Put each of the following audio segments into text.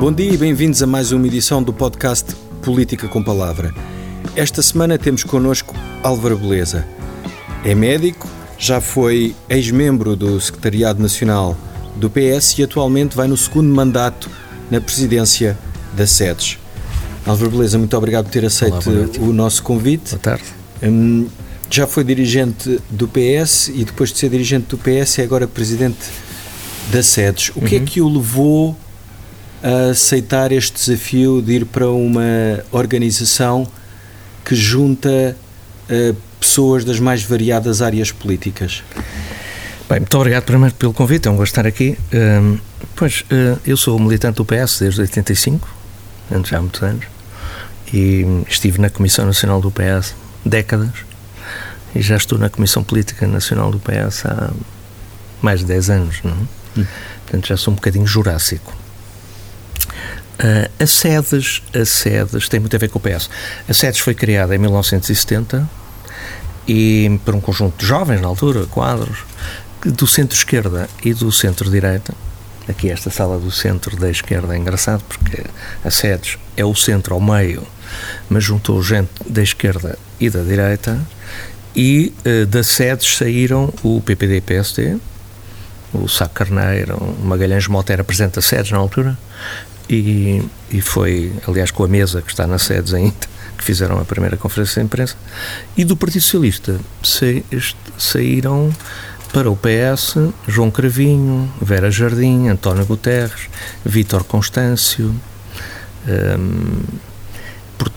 Bom dia e bem-vindos a mais uma edição do podcast Política com Palavra. Esta semana temos connosco Álvaro Beleza. É médico, já foi ex-membro do Secretariado Nacional do PS e atualmente vai no segundo mandato na presidência da SEDES. Álvaro Beleza, muito obrigado por ter aceito Olá, o nosso convite. Boa tarde. Hum, já foi dirigente do PS e depois de ser dirigente do PS é agora presidente da SEDES. O que é que o levou a aceitar este desafio de ir para uma organização que junta uh, pessoas das mais variadas áreas políticas? Bem, muito obrigado primeiro pelo convite, é um gosto estar aqui. Um, pois, uh, eu sou militante do PS desde 85, já há muitos anos, e estive na Comissão Nacional do PS décadas, e já estou na Comissão Política Nacional do PS há mais de 10 anos, não é? Hum. Portanto, já sou um bocadinho jurássico. Uh, a SEDES, a SEDES tem muito a ver com o PS. A SEDES foi criada em 1970 e por um conjunto de jovens na altura, quadros, do centro-esquerda e do centro-direita. Aqui esta sala do centro da esquerda é engraçado porque a SEDES é o centro ao meio, mas juntou gente da esquerda e da direita e uh, da SEDES saíram o PPD e PSD, o Sá Carneiro, o Magalhães Mota era presidente da SEDES na altura, e, e foi, aliás, com a mesa que está na SEDES ainda, que fizeram a primeira conferência de imprensa, e do Partido Socialista saíram para o PS João Cravinho, Vera Jardim, António Guterres, Vítor Constâncio, hum,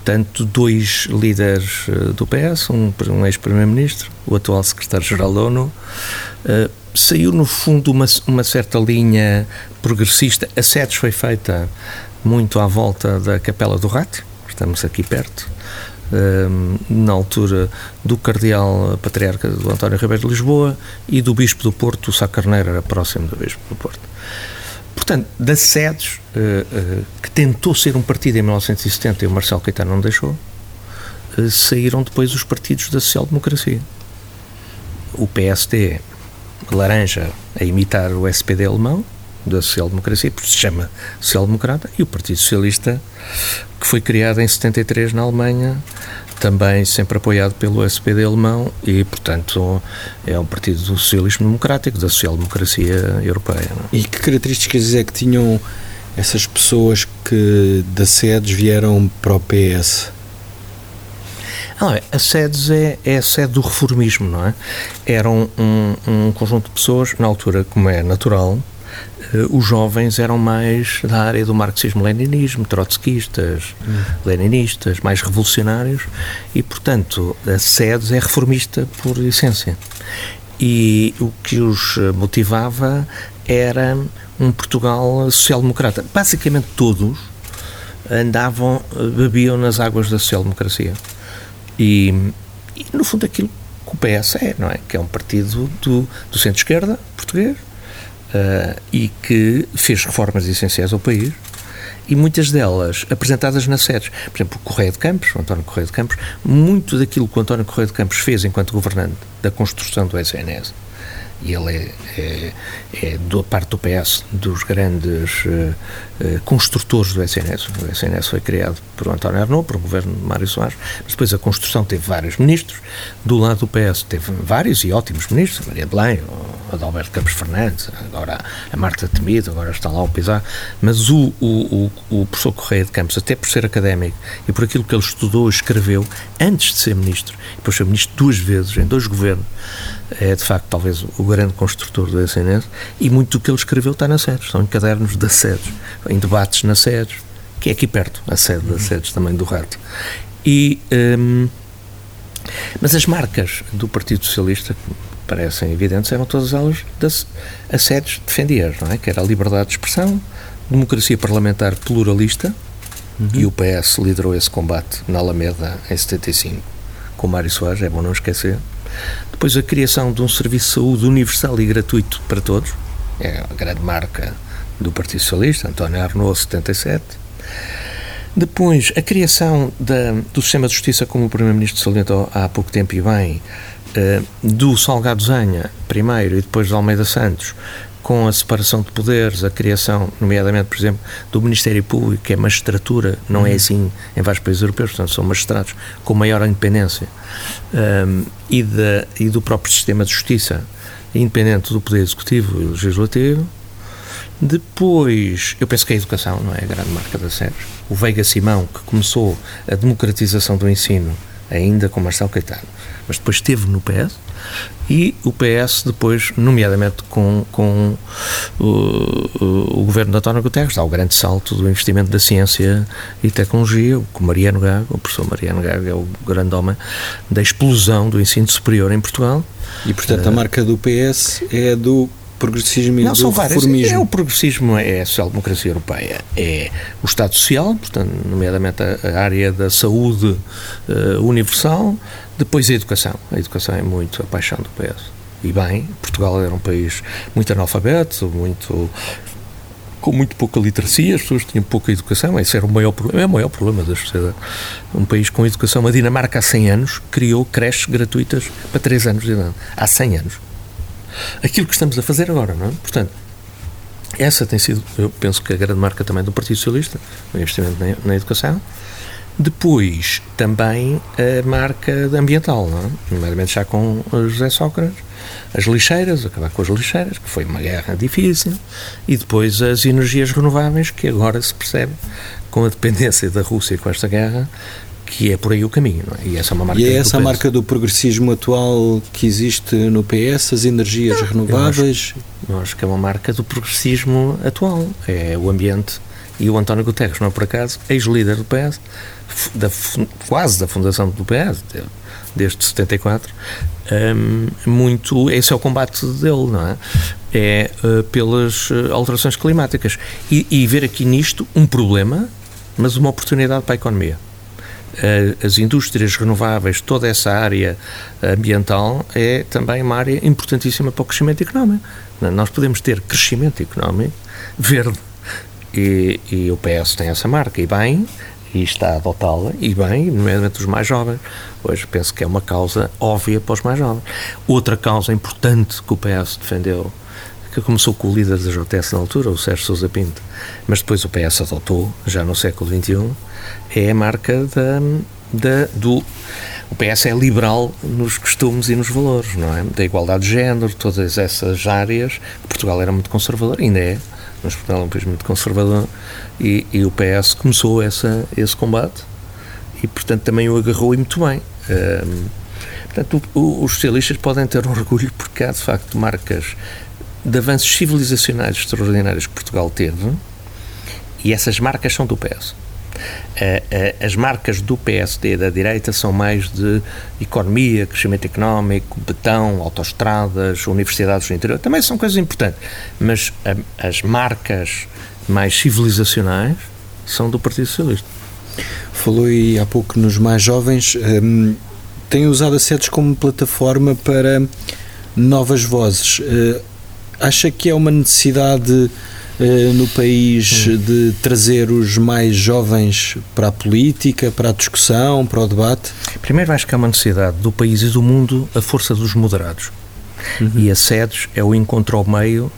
portanto, dois líderes eh, do PS, um, um ex-primeiro-ministro, o atual secretário-geral da ONU, uh, saiu no fundo uma, uma certa linha progressista. A SEDES foi feita muito à volta da Capela do Rato, estamos aqui perto, um, na altura do Cardeal Patriarca do António Ribeiro de Lisboa e do Bispo do Porto, o Sá Carneiro era próximo do Bispo do Porto. Portanto, da SEDES, uh, uh, que tentou ser um partido em 1970 e o Marcelo Caetano não deixou, uh, saíram depois os partidos da social-democracia. O PSD laranja a imitar o SPD alemão, da social-democracia, porque se chama social-democrata, e o Partido Socialista, que foi criado em 73 na Alemanha, também sempre apoiado pelo SPD alemão e, portanto, é um partido do socialismo democrático, da social-democracia europeia. É? E que características é que tinham essas pessoas que da SEDES vieram para o PS? Não, a SEDES é, é a sede do reformismo, não é? Eram um, um conjunto de pessoas, na altura, como é natural, os jovens eram mais da área do marxismo-leninismo, trotskistas, hum. leninistas, mais revolucionários e, portanto, a SEDES é reformista por essência. E o que os motivava era um Portugal social-democrata. Basicamente todos andavam, bebiam nas águas da social-democracia. E, e, no fundo, aquilo que o PS é, não é? Que é um partido do, do centro-esquerda português uh, e que fez reformas essenciais ao país e muitas delas apresentadas nas sedes. Por exemplo, o Correio de Campos, o António Correio de Campos, muito daquilo que o António Correio de Campos fez enquanto governante da construção do SNS e ele é, é, é da parte do PS dos grandes uh, uh, construtores do SNS. O SNS foi criado por António Arnaud, por um governo de Mário Soares, mas depois a construção teve vários ministros. Do lado do PS teve vários e ótimos ministros, Maria Belém, Adalberto Campos Fernandes, agora a Marta Temido, agora está lá o Pizarro, mas o, o, o, o professor Correia de Campos, até por ser académico e por aquilo que ele estudou e escreveu antes de ser ministro, depois foi ministro duas vezes, em dois governos, é de facto talvez o grande construtor do SNS e muito do que ele escreveu está na SEDES, estão em cadernos da SEDES, em debates na SEDES, que é aqui perto, a sede da SEDES também do Rato. E, hum, mas as marcas do Partido Socialista, que parecem evidentes, eram todas elas das a SEDES defendia, não é? Que era a liberdade de expressão, democracia parlamentar pluralista, uhum. e o PS liderou esse combate na Alameda em 75, com Mário Soares, é bom não esquecer, depois a criação de um serviço de saúde universal e gratuito para todos, é a grande marca do Partido Socialista, António Arnaud, 77. Depois, a criação da, do sistema de justiça, como o Primeiro-Ministro salientou há pouco tempo e bem, uh, do Salgado Zanha, primeiro, e depois do Almeida Santos, com a separação de poderes, a criação, nomeadamente, por exemplo, do Ministério Público, que é magistratura, não é uhum. é assim em vários países europeus, portanto, são magistrados com maior independência, um, e, de, e do próprio sistema de justiça, independente do Poder Executivo e Legislativo. Depois, eu penso que a educação não é a grande marca da SERS. O Veiga Simão, que começou a democratização do ensino, ainda com Marcelo Caetano, mas depois esteve no PS, e o PS depois, nomeadamente com, com o, o, o governo de António Guterres, dá o grande salto do investimento da ciência e tecnologia, com Mariano Gago, o professor Mariano Gago é o grande homem da explosão do ensino superior em Portugal. E, portanto, a eh, marca do PS é do progressismo e não, do são reformismo. É, o progressismo é a social-democracia europeia, é o Estado Social, portanto, nomeadamente a, a área da saúde uh, universal, depois a educação. A educação é muito a paixão do PS. E bem, Portugal era um país muito analfabeto, muito com muito pouca literacia, as pessoas tinham pouca educação, esse era o maior problema, é o maior problema da sociedade. Um país com educação, a Dinamarca há 100 anos criou creches gratuitas para 3 anos de idade, há 100 anos. Aquilo que estamos a fazer agora, não é? Portanto, essa tem sido, eu penso que a grande marca também do Partido Socialista, o investimento na, na educação, depois, também a marca ambiental, não é? nomeadamente já com José Sócrates, as lixeiras, acabar com as lixeiras, que foi uma guerra difícil, e depois as energias renováveis, que agora se percebe, com a dependência da Rússia com esta guerra, que é por aí o caminho, não é? E essa é uma marca. E é essa a marca do progressismo atual que existe no PS, as energias renováveis? Eu acho, eu acho que é uma marca do progressismo atual, é o ambiente e o António Guterres, não é por acaso, ex-líder do PS, da, quase da fundação do PS, desde 74, um, muito, esse é o combate dele, não é? É uh, pelas uh, alterações climáticas. E, e, ver aqui nisto um problema, mas uma oportunidade para a economia. As indústrias renováveis, toda essa área ambiental é também uma área importantíssima para o crescimento económico. Nós podemos ter crescimento económico verde e, e o PS tem essa marca, e bem, e está a adotá-la, e bem, nomeadamente os mais jovens. Hoje penso que é uma causa óbvia para os mais jovens. Outra causa importante que o PS defendeu, que começou com o líder da JTS na altura, o Sérgio Sousa Pinto, mas depois o PS adotou, já no século XXI, é a marca da, da, do. O PS é liberal nos costumes e nos valores, não é? Da igualdade de género, todas essas áreas. Portugal era muito conservador, ainda é, mas Portugal é um país muito conservador e, e o PS começou essa, esse combate e, portanto, também o agarrou e muito bem. Um, portanto, o, os socialistas podem ter um orgulho porque há, de facto, marcas de avanços civilizacionais extraordinários que Portugal teve e essas marcas são do PS. As marcas do PSD da direita são mais de economia, crescimento económico, betão, autoestradas, universidades do interior. Também são coisas importantes, mas as marcas mais civilizacionais são do Partido Socialista. Falou aí há pouco nos mais jovens, um, tem usado a SEDES como plataforma para novas vozes. Acha que é uma necessidade uh, no país hum. de trazer os mais jovens para a política, para a discussão, para o debate? Primeiro, acho que há uma necessidade do país e do mundo a força dos moderados. Uhum. E a SEDES é o encontro ao meio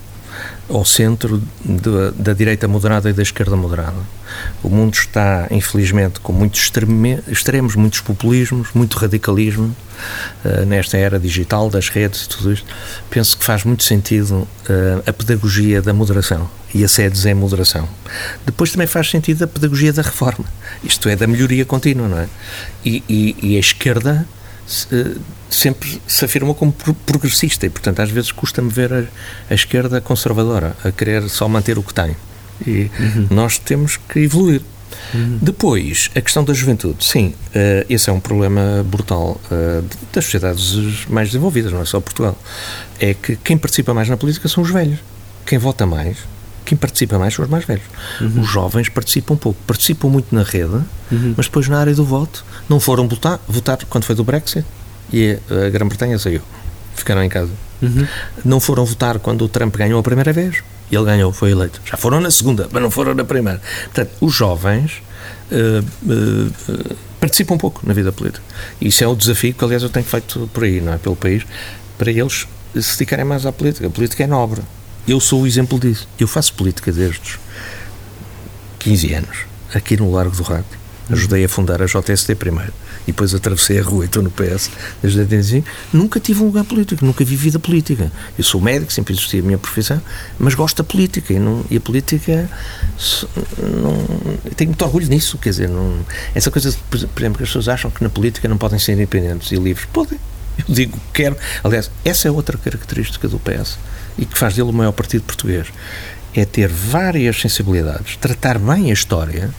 ao centro de, da direita moderada e da esquerda moderada. O mundo está, infelizmente, com muitos extremos, muitos populismos, muito radicalismo uh, nesta era digital, das redes e tudo isto. Penso que faz muito sentido uh, a pedagogia da moderação e a SEDES é moderação. Depois também faz sentido a pedagogia da reforma, isto é, da melhoria contínua, não é? E, e, e a esquerda eh, sempre se afirmou como progressista e, portanto, às vezes custa-me ver a, a, esquerda conservadora a querer só manter o que tem. E uhum. nós temos que evoluir. Uhum. Depois, a questão da juventude. Sim, uh, esse é um problema brutal uh, das sociedades mais desenvolvidas, não é só Portugal. É que quem participa mais na política são os velhos. Quem vota mais quem participa mais são os mais velhos. Uhum. Os jovens participam pouco. Participam muito na rede, uhum. mas depois na área do voto não foram votar, votar quando foi do Brexit e a Grã-Bretanha saiu. Ficaram em casa. Uhum. Não foram votar quando o Trump ganhou a primeira vez ele ganhou, foi eleito. Já foram na segunda, mas não foram na primeira. Portanto, os jovens uh, uh, participam pouco na vida política. E isso é o desafio que, aliás, eu tenho feito por aí, não é? Pelo país, para eles se dedicarem mais à política. A política é nobre eu sou o exemplo disso. Eu faço política desde os 15 anos, aqui no Largo do Rato. Ajudei a fundar a JST primeiro e depois atravessei a rua e estou no PS desde 85, nunca tive um lugar político, nunca vi vida política. Eu sou médico, sempre existia a minha profissão, mas gosto da política e, não, e a política não, tenho muito orgulho nisso, quer dizer, não, essa coisa, por exemplo, que as pessoas acham que na política não podem ser independentes e livres, podem. Eu digo que quero. Aliás, essa é outra característica do PS e que faz dele o maior partido português é ter várias sensibilidades, tratar bem a história,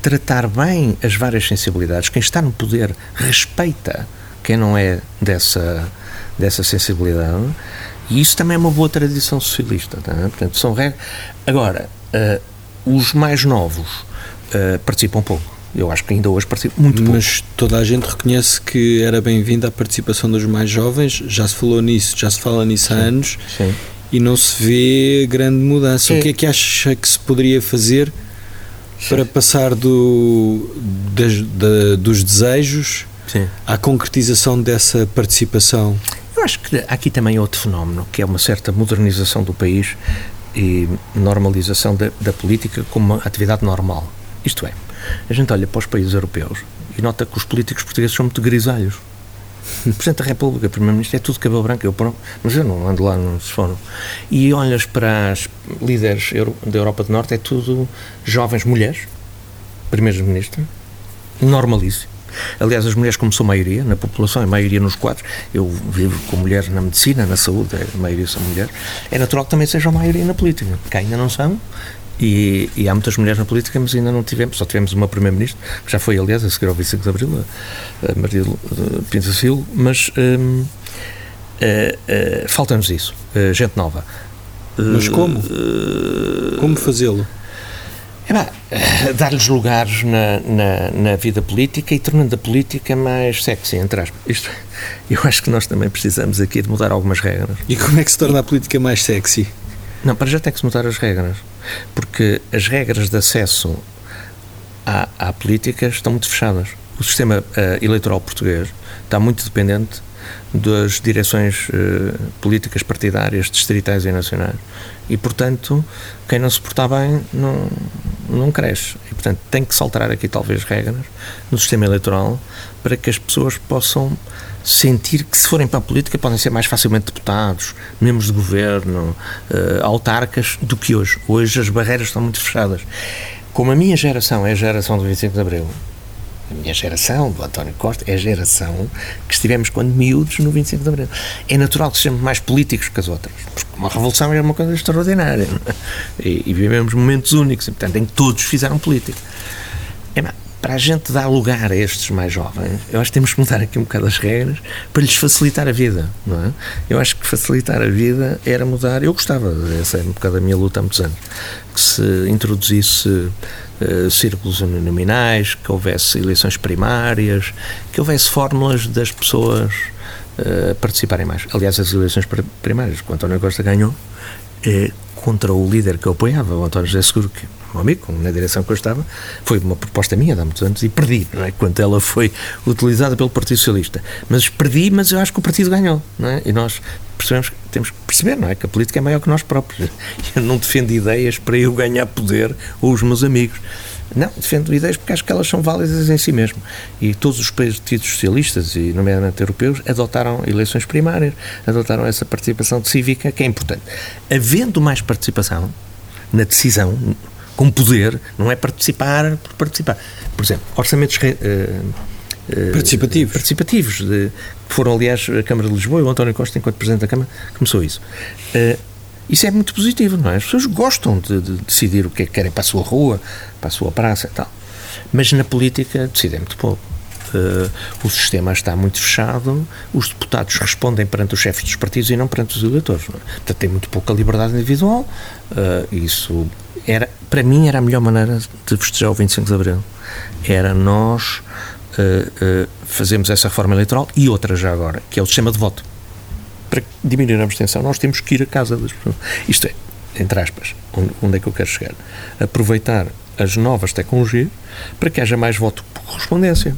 tratar bem as várias sensibilidades. Quem está no poder respeita quem não é dessa, dessa sensibilidade. E isso também é uma boa tradição socialista. Tá? Portanto, são regras. Agora, uh, os mais novos uh, participam pouco. Eu acho que ainda hoje participa muito pouco. Mas toda a gente reconhece que era bem-vinda a participação dos mais jovens, já se falou nisso, já se fala nisso sim, há anos. Sim e não se vê grande mudança. É. O que é que acha que se poderia fazer para passar do, das, da, dos desejos Sim. à concretização dessa participação? Eu acho que aqui também outro fenómeno, que é uma certa modernização do país e normalização da, da política como uma atividade normal. Isto é, a gente olha para os países europeus e nota que os políticos portugueses são muito grisalhos. Presidente da República, Primeiro-Ministro, é tudo cabelo branco, eu pronto, mas eu não ando lá no fórum. E olhas para as líderes da Europa do Norte, é tudo jovens mulheres, Primeiros-Ministros, normalíssimo. Aliás, as mulheres, como são maioria na população, é maioria nos quadros, eu vivo com mulheres na medicina, na saúde, a maioria são mulheres, é natural que também sejam maioria na política, que ainda não são, e, e, há muitas mulheres na política, mas ainda não tivemos, só tivemos uma Primeira-Ministra, que já foi, aliás, a seguir ao 25 de Abril, a, Maria Pinto Silva, mas hum, uh, uh, falta-nos isso, uh, gente nova. Mas como? como fazê-lo? É dar-lhes lugares na, na, na, vida política e tornando a política mais sexy, entre aspas. Isto, eu acho que nós também precisamos aqui de mudar algumas regras. E como é que se torna a política mais sexy? Não, para já tem que se mudar as regras. Porque as regras de acesso à, à política estão muito fechadas. O sistema uh, eleitoral português está muito dependente das direções uh, políticas partidárias, distritais e nacionais. E, portanto, quem não se portar bem não, não cresce. E, portanto, tem que se alterar aqui, talvez, regras no sistema eleitoral para que as pessoas possam sentir que se forem para a política podem ser mais facilmente deputados, membros de governo, uh, autarcas do que hoje. Hoje as barreiras estão muito fechadas. Como a minha geração é a geração do 25 de Abril, a minha geração, do António Costa, é a geração que estivemos quando miúdos no 25 de Abril. É natural que sejamos mais políticos que as outras, porque uma revolução é uma coisa extraordinária é? e, e, vivemos momentos únicos, portanto, em que todos fizeram política. É, para a gente dar lugar a estes mais jovens, eu acho que temos que mudar aqui um bocado as regras para lhes facilitar a vida, não é? Eu acho que facilitar a vida era mudar. Eu gostava, essa é um bocado a minha luta há muitos anos, que se introduzisse uh, círculos nominais, que houvesse eleições primárias, que houvesse fórmulas das pessoas uh, participarem mais. Aliás, as eleições primárias que o António Costa ganhou é contra o líder que eu apoiava, o António José Seguro, que amigo, na direção que eu estava, foi uma proposta minha há muitos anos e perdi, não é? Quando ela foi utilizada pelo Partido Socialista. Mas perdi, mas eu acho que o partido ganhou, não é? E nós percebemos temos que perceber, não é? Que a política é maior que nós próprios. Eu não defendo ideias para eu ganhar poder ou os meus amigos. Não, defendo ideias porque acho que elas são válidas em si mesmo. E todos os partidos socialistas, e nomeadamente europeus, adotaram eleições primárias, adotaram essa participação cívica, que é importante. Havendo mais participação na decisão, com poder, não é participar por participar. Por exemplo, orçamentos uh, uh, participativos, participativos de, que foram, aliás, a Câmara de Lisboa e o António Costa, enquanto Presidente da Câmara, começou isso. Uh, isso é muito positivo, não é? As pessoas gostam de, de, decidir o que é que querem para a sua rua, para a sua praça e tal. Mas na política decidem muito pouco. Uh, o sistema está muito fechado, os deputados respondem perante os chefes dos partidos e não perante os eleitores. Portanto, tem muito pouca liberdade individual. Uh, isso era, para mim, era a melhor maneira de festejar o 25 de Abril. Era nós uh, fazermos essa reforma eleitoral e outra já agora, que é o sistema de voto. Para diminuir a abstenção, nós temos que ir à casa das pessoas. Isto é, entre aspas, onde, onde é que eu quero chegar? Aproveitar as novas tecnologias para que haja mais voto por correspondência,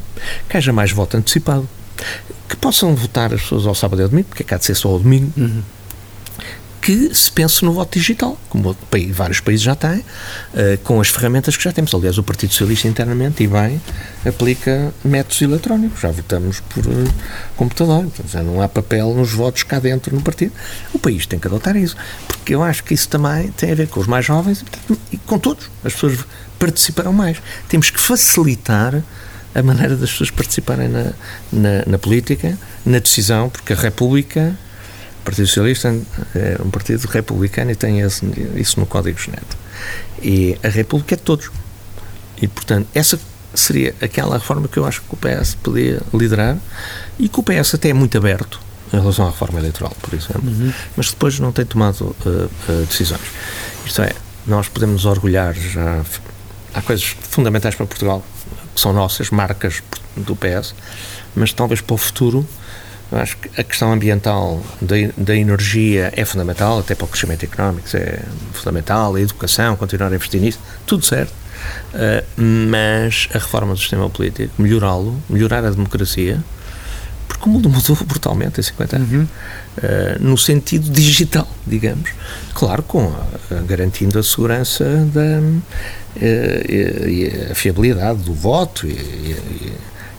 que haja mais voto antecipado, que possam votar as pessoas ao sábado e ao domingo, porque é há de ser só ao domingo, uhum. Que se pense no voto digital, como vários países já têm, uh, com as ferramentas que já temos. Aliás, o Partido Socialista internamente, e bem, aplica métodos eletrónicos. Já votamos por uh, computador, então, já não há papel nos votos cá dentro no partido. O país tem que adotar isso, porque eu acho que isso também tem a ver com os mais jovens e com todos. As pessoas participarão mais. Temos que facilitar a maneira das pessoas participarem na, na, na política, na decisão, porque a República Partido Socialista é um partido republicano e tem esse, isso no código genético. E a República é de todos. E, portanto, essa seria aquela reforma que eu acho que o PS podia liderar e que o PS até é muito aberto em relação à reforma eleitoral, por exemplo, uhum. mas depois não tem tomado uh, uh, decisões. Isto é, nós podemos orgulhar já. Há coisas fundamentais para Portugal que são nossas, marcas do PS, mas talvez para o futuro eu acho que a questão ambiental da, da energia é fundamental, até para o crescimento económico é fundamental, a educação, continuar a investir nisso, tudo certo. Uh, mas a reforma do sistema político, melhorá-lo, melhorar a democracia, porque o mundo mudou brutalmente em 50 anos, uhum. uh, no sentido digital, digamos. Claro, com a, garantindo a segurança da, uh, e, e, a fiabilidade do voto e, e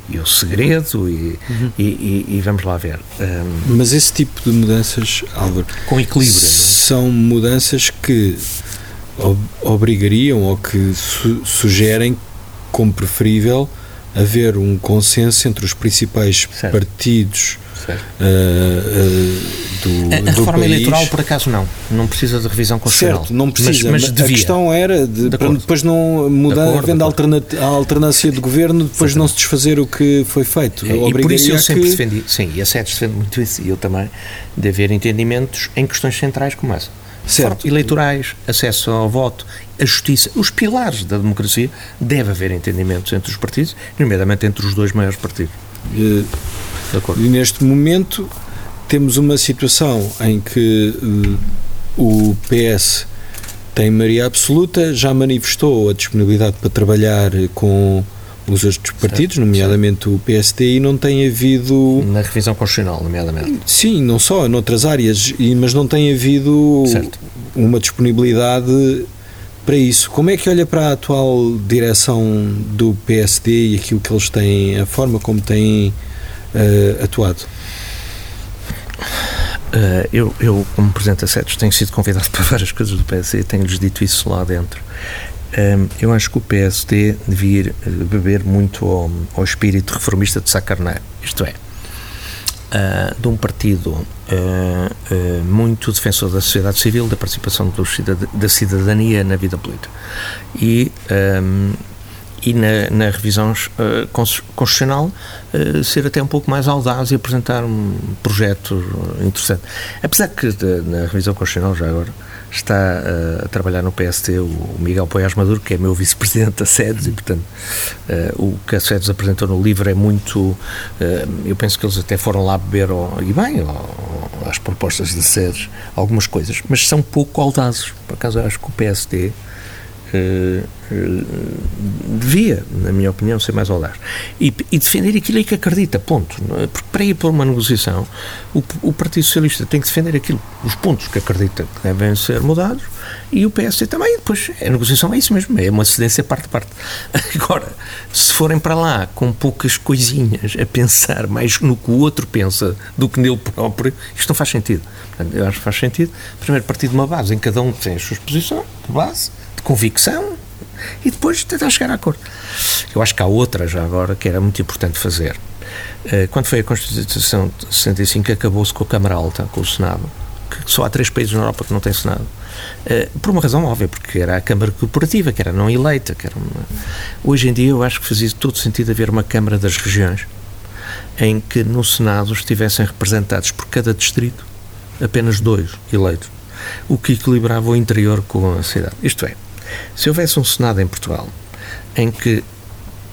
e o segredo e, uhum. e, e, e, vamos lá ver. Um, Mas esse tipo de mudanças, Álvaro, com equilíbrio, é? são mudanças que ob obrigariam ou que su sugerem como preferível haver um consenso entre os principais certo. partidos do, a, a do reforma país. eleitoral, por acaso, não. Não precisa de revisão constitucional. Certo, não precisa. Mas, mas a questão era de, de para depois não mudar, havendo a alternância de governo, depois Exatamente. não se desfazer o que foi feito. É, e por isso eu sempre que... defendi, sim, e a SED defende muito isso, e eu também, de haver entendimentos em questões centrais como essa. Certo. Eleitorais, acesso ao voto, a justiça, os pilares da democracia, deve haver entendimentos entre os partidos, nomeadamente entre os dois maiores partidos. E, e neste momento temos uma situação em que uh, o PS tem maioria absoluta, já manifestou a disponibilidade para trabalhar com os outros partidos, certo, nomeadamente certo. o PSD, e não tem havido. Na revisão constitucional, nomeadamente. Sim, não só, noutras áreas, mas não tem havido certo. uma disponibilidade para isso. Como é que olha para a atual direção do PSD e aquilo que eles têm, a forma como têm uh, atuado? Uh, eu, eu, como Presidente SEDES, tenho sido convidado para várias coisas do PSD tenho-lhes dito isso lá dentro. Um, eu acho que o PSD devia eh, beber muito ao, ao espírito reformista de Sacarné, isto é, uh, de um partido uh, muito defensor da sociedade civil, da participação do, da cidadania na vida política. E um, e na, na revisão uh, constitucional uh, ser até um pouco mais audaz e apresentar um projeto interessante. Apesar que na revisão constitucional, já agora, está uh, a trabalhar no PST o Miguel Poiás Maduro, que é meu vice-presidente da SEDES, e, portanto, o que a SEDES apresentou no livro é muito. eu penso que eles até foram lá beber, e bem, ao, às propostas da SEDES, algumas coisas, mas são pouco audazes. Por acaso, acho que o PSD eh, devia, na minha opinião, ser mais audaz. E, e, defender aquilo em que acredita, ponto. É? Porque para ir para uma negociação, o, o, Partido Socialista tem que defender aquilo, os pontos que acredita que devem ser mudados, e o PSD também. E depois, a negociação é isso mesmo, é uma cedência parte a parte. Agora, se forem para lá com poucas coisinhas a pensar mais no que o outro pensa do que nele próprio, isto não faz sentido. Eu acho que faz sentido, primeiro, partir de uma base em cada um tem as suas posições, de base, convicção e depois tentar chegar a acordo. Eu acho que há outra já agora que era muito importante fazer. Eh, quando foi a Constituição de 65, acabou-se com a Câmara Alta, com o Senado, que só há três países na Europa que não têm Senado. Eh, por uma razão óbvia, porque era a Câmara Corporativa, que era não eleita. Que era uma... Hoje em dia eu acho que fazia todo sentido haver uma Câmara das Regiões, em que no Senado estivessem representados por cada distrito apenas dois eleitos, o que equilibrava o interior com a cidade. Isto é, se houvesse um Senado em Portugal em que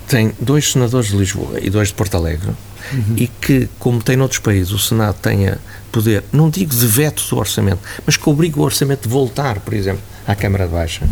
tem dois senadores de Lisboa e dois de Porto Alegre uhum. e que, como tem noutros países, o Senado tenha poder, não digo de veto do orçamento, mas que obrigue o orçamento de voltar, por exemplo, à Câmara de Baixa,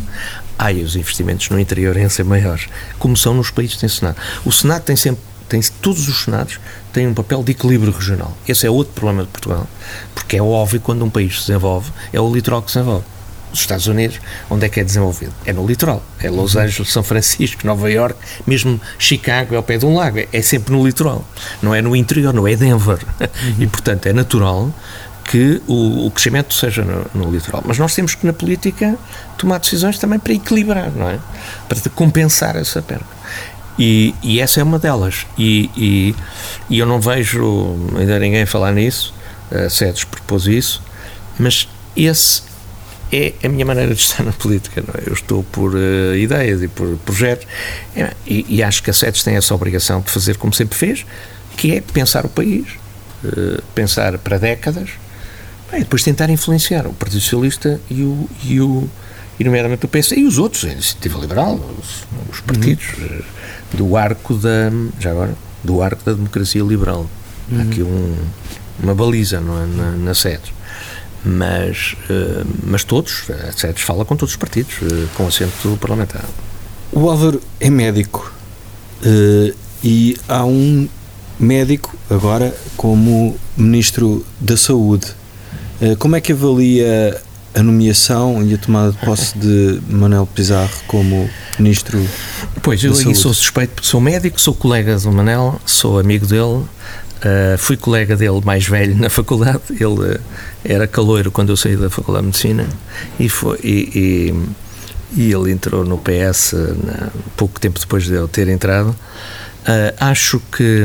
ai, os investimentos no interior iam ser maiores, como são nos países que têm Senado. O Senado tem sempre tem, todos os Senados têm um papel de equilíbrio regional. Esse é outro problema de Portugal, porque é óbvio quando um país se desenvolve, é o litoral que se desenvolve. Os Estados Unidos, onde é que é desenvolvido? É no litoral. É Los uhum. Angeles, São Francisco, Nova York, mesmo Chicago é ao pé de um lago. É sempre no litoral. Não é no interior, não é Denver. Uhum. E, portanto, é natural que o, o crescimento seja no, no, litoral. Mas nós temos que, na política, tomar decisões também para equilibrar, não é? Para compensar essa perda. E, e essa é uma delas. E, e, e, eu não vejo ainda ninguém falar nisso, a SEDES propôs isso, mas esse é a minha maneira de estar na política. É? Eu estou por uh, ideias e por projetos é, e, e, acho que a SEDES tem essa obrigação de fazer como sempre fez, que é pensar o país, uh, pensar para décadas, e depois tentar influenciar o Partido Socialista e o, e o e nomeadamente o PS e os outros, a Iniciativa Liberal, os, os partidos uhum. Eh, do arco da já agora do arco da democracia liberal. Uhum. Há aqui um, uma baliza não é? na, na sede mas, uh, mas todos, a SEDES fala com todos os partidos, uh, com assento parlamentar. O Álvaro é médico uh, e há um médico agora como Ministro da Saúde. como é que avalia a nomeação e a tomada de posse de Manuel Pizarro como Ministro Pois, eu aí sou suspeito porque sou médico, sou colega do Manel, sou amigo dele, Uh, fui colega dele mais velho na faculdade, ele uh, era caloiro quando eu saí da Faculdade de Medicina e, foi, e, e, e ele entrou no PS uh, pouco tempo depois de eu ter entrado. acho que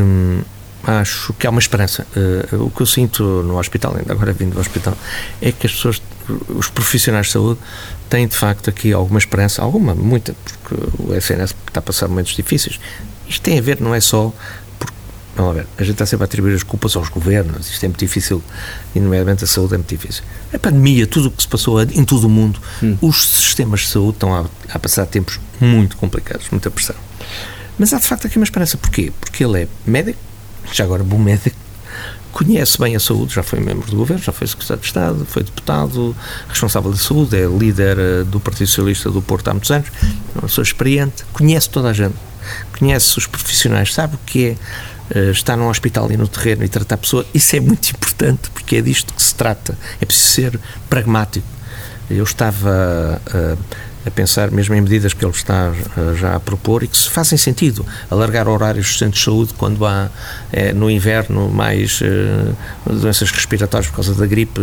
acho que há uma esperança. o que eu sinto no hospital, ainda agora vindo do hospital, é que as pessoas, os profissionais de saúde, têm de facto aqui alguma esperança, alguma, muita, porque o SNS está a passar momentos difíceis. Isto tem a ver, não é só Vamos ver, a gente está sempre a atribuir as culpas aos governos, isto é muito difícil, e nomeadamente a saúde é muito difícil. A pandemia, tudo o que se passou em todo o mundo, hum. os sistemas de saúde estão a, a, passar tempos muito complicados, muita pressão. Mas há de facto aqui uma esperança. Porquê? Porque ele é médico, já agora bom médico, conhece bem a saúde, já foi membro do governo, já foi secretário de Estado, foi deputado, responsável de saúde, é líder eh, do Partido Socialista do Porto há muitos anos, é uma pessoa experiente, conhece toda a gente, conhece os profissionais, sabe o que é estar num hospital e no terreno e tratar a pessoa, isso é muito importante, porque é disto que se trata. É preciso ser pragmático. Eu estava uh, a pensar, mesmo em medidas que ele está uh, já a propor e que se fazem sentido. Alargar horários dos centros de saúde quando há, no inverno, mais doenças respiratórias por causa da gripe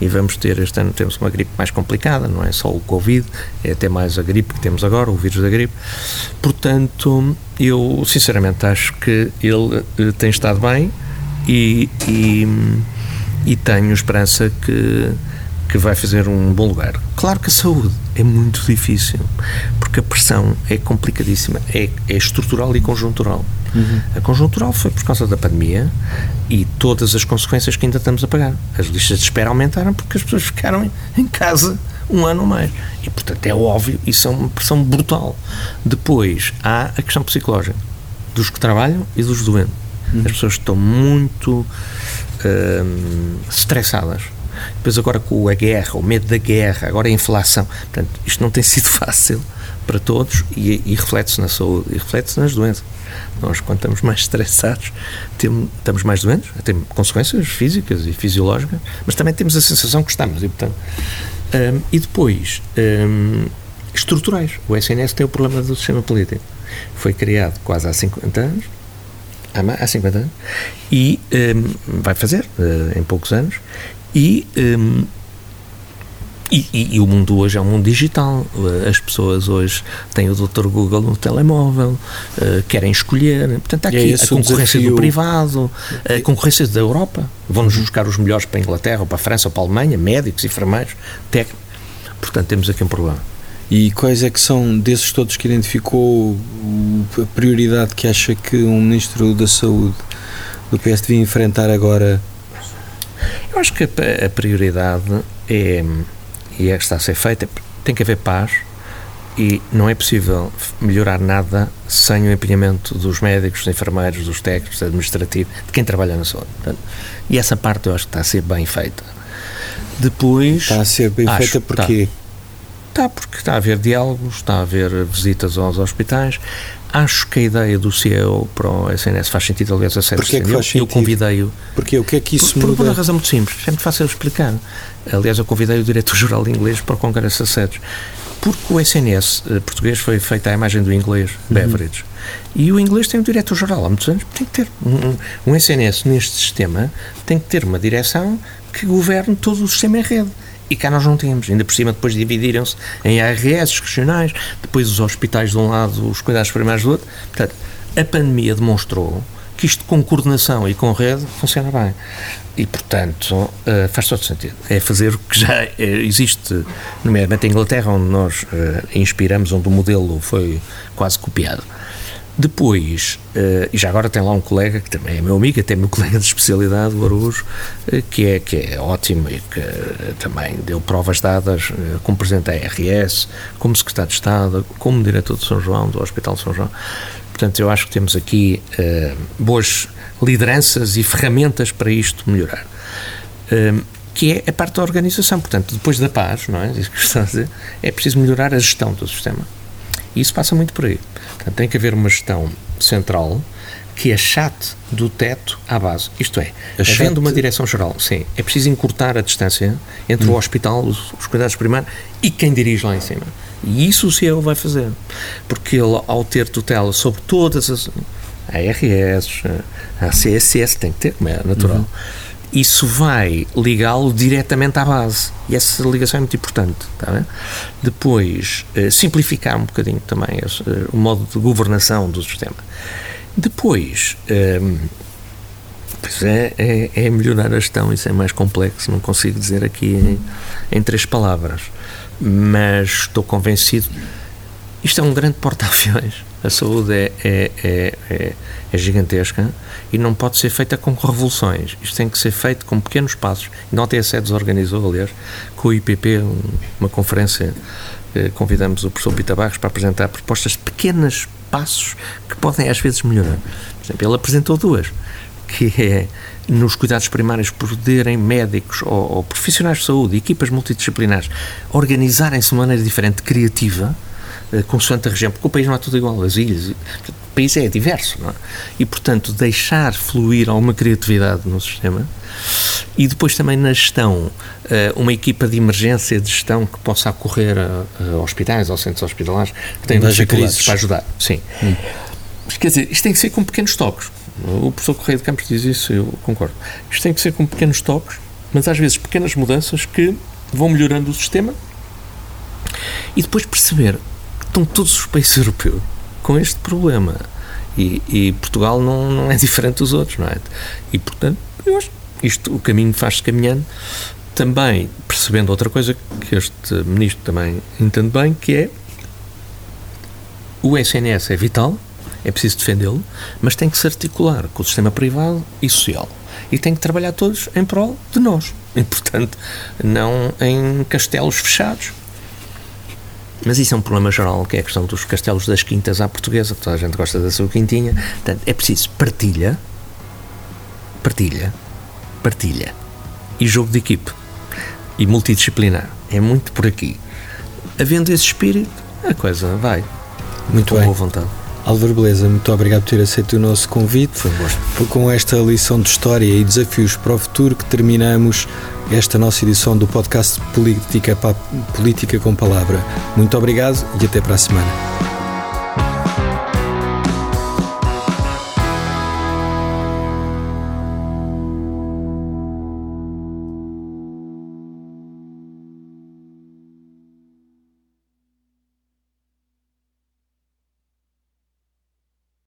e vamos ter, este ano temos uma gripe mais complicada, não é só o Covid, é até mais a gripe que temos agora, o vírus da gripe. Portanto, eu sinceramente acho que ele eh, tem estado bem e, e, e tenho esperança que, que vai fazer um bom lugar. Claro que a saúde é muito difícil, porque a pressão é complicadíssima, é, é estrutural e conjuntural. Uhum. A conjuntural foi por causa da pandemia e todas as consequências que ainda estamos a pagar. As listas de espera aumentaram porque as pessoas ficaram em casa um ano ou mais. E, portanto, é óbvio, isso é uma pressão brutal. Depois, há a questão psicológica dos que trabalham e dos doentes. Uhum. As pessoas estão muito hum, estressadas. Depois, agora com a guerra, o medo da guerra, agora a inflação. Portanto, isto não tem sido fácil para todos e, e reflete-se na saúde e reflete-se nas doenças. Nós, quando estamos mais estressados, temos, estamos mais doentes, temos consequências físicas e fisiológicas, mas também temos a sensação que estamos. E, portanto, um, e depois, um, estruturais. O SNS tem o problema do sistema político. Foi criado quase há 50 anos, há 50 anos, e um, vai fazer uh, em poucos anos, e e, e, e, o mundo hoje é um mundo digital. As pessoas hoje têm o Dr. Google no telemóvel, uh, querem escolher. Portanto, há aqui é a concorrência do privado, a concorrência da Europa. Vão-nos buscar os melhores para a Inglaterra, ou para a França, ou para a Alemanha, médicos, enfermeiros, técnicos. Portanto, temos aqui um problema. E quais é que são desses todos que identificou a prioridade que acha que um Ministro da Saúde do PS devia enfrentar agora? Eu acho que a prioridade é e é que está a ser feita, tem que haver paz e não é possível melhorar nada sem o empenhamento dos médicos, dos enfermeiros, dos técnicos, administrativos, de quem trabalha na saúde. E essa parte eu acho que está a ser bem feita. Depois. Está a ser bem acho, feita porque. Está, porque está a haver diálogos, está a haver visitas aos hospitais. Acho que a ideia do CEO para o SNS faz sentido, aliás, a sério. Porquê é que faz Eu convidei-o. Porque o que é que isso por, muda? Por uma razão muito simples, é muito fácil de explicar. Aliás, eu convidei o diretor-geral de inglês para o Congresso de Sedes. Porque o SNS eh, português foi feito à imagem do inglês, uhum. Beveridge. E o inglês tem um diretor-geral há muitos anos. Tem que ter um, um SNS neste sistema, tem que ter uma direção que governe todo o sistema em rede. E cá nós não temos. Ainda por cima, depois dividiram-se em ARS regionais, depois os hospitais de um lado, os cuidados primários do outro. Portanto, a pandemia demonstrou que isto com coordenação e com rede funciona bem. E, portanto, uh, faz todo sentido. É fazer o que já uh, existe, nomeadamente em Inglaterra, onde nós uh, inspiramos, onde o modelo foi quase copiado. Depois, uh, e já agora tem lá um colega que também é meu amigo, até meu colega de especialidade, o Arujo, uh, que, é, que é ótimo e que uh, também deu provas dadas como presidente da RS, como secretário de Estado, como diretor de São João, do Hospital de São João. Portanto, eu acho que temos aqui boas lideranças e ferramentas para isto melhorar. que é a parte da organização. Portanto, depois da paz, não é? Isso que a dizer, é preciso melhorar a gestão do sistema. E isso passa muito por aí. Portanto, tem que haver uma gestão central que achate do teto à base. Isto é, achate... havendo uma direção-geral, sim, é preciso encurtar a distância entre hum. o hospital, os, os, cuidados primários e quem dirige lá em cima. E isso o CEO vai fazer. Porque ele, ao ter tutela sobre todas as ARS, a CSS, tem que ter, como é natural. Uhum isso vai ligá-lo diretamente à base. E essa ligação é muito importante. Tá Depois, uh, simplificar um bocadinho também uh, o modo de governação do sistema. Depois, ehm, pois é, é, é, melhorar a gestão, isso é mais complexo, não consigo dizer aqui em, em três palavras. Mas estou convencido. Isto é um grande porta-aviões. A saúde é, é, é, é, é gigantesca e não pode ser feita com revoluções. Isto tem que ser feito com pequenos passos. E não a SEDES organizou, aliás, com o IPP, uma conferência, eh, convidamos o professor Pita Barros para apresentar propostas de pequenos passos que podem às vezes melhorar. Por exemplo, ele apresentou duas, que é nos cuidados primários poderem médicos ou, ou profissionais de saúde, equipas multidisciplinares, organizarem-se de maneira diferente, criativa, eh, consoante a região, porque o país não é tudo igual, as ilhas, o país é diverso, é? E, portanto, deixar fluir alguma criatividade no sistema e depois também na gestão, eh, uma equipa de emergência de gestão que possa acorrer a, hospitais, aos centros hospitalares, que tenham crises para ajudar. Sim. Hum. Mas, quer dizer, isto tem que ser com pequenos toques. O professor Correia de Campos diz isso, eu concordo. Isto tem que ser com pequenos toques, mas às vezes pequenas mudanças que vão melhorando o sistema e depois perceber estão todos os países europeus com este problema. E, e, Portugal não, não é diferente dos outros, não é? E, portanto, eu acho que isto, o caminho faz-se caminhando, também percebendo outra coisa que este ministro também entende bem, que é o SNS é vital, é preciso defendê-lo, mas tem que se articular com o sistema privado e social. E tem que trabalhar todos em prol de nós. E, portanto, não em castelos fechados. Mas isso é um problema geral, que é a questão dos castelos das quintas à portuguesa, que toda a gente gosta da sua quintinha. Portanto, é preciso partilha, partilha, partilha e jogo de equipe e multidisciplinar. É muito por aqui. Havendo esse espírito, a coisa vai. Muito, muito boa vontade. Álvaro Beleza, muito obrigado por ter aceito o nosso convite. Foi um gosto. Foi com esta lição de história e desafios para o futuro que terminamos esta nossa edição do podcast Política, Política com Palavra. Muito obrigado e até para a semana.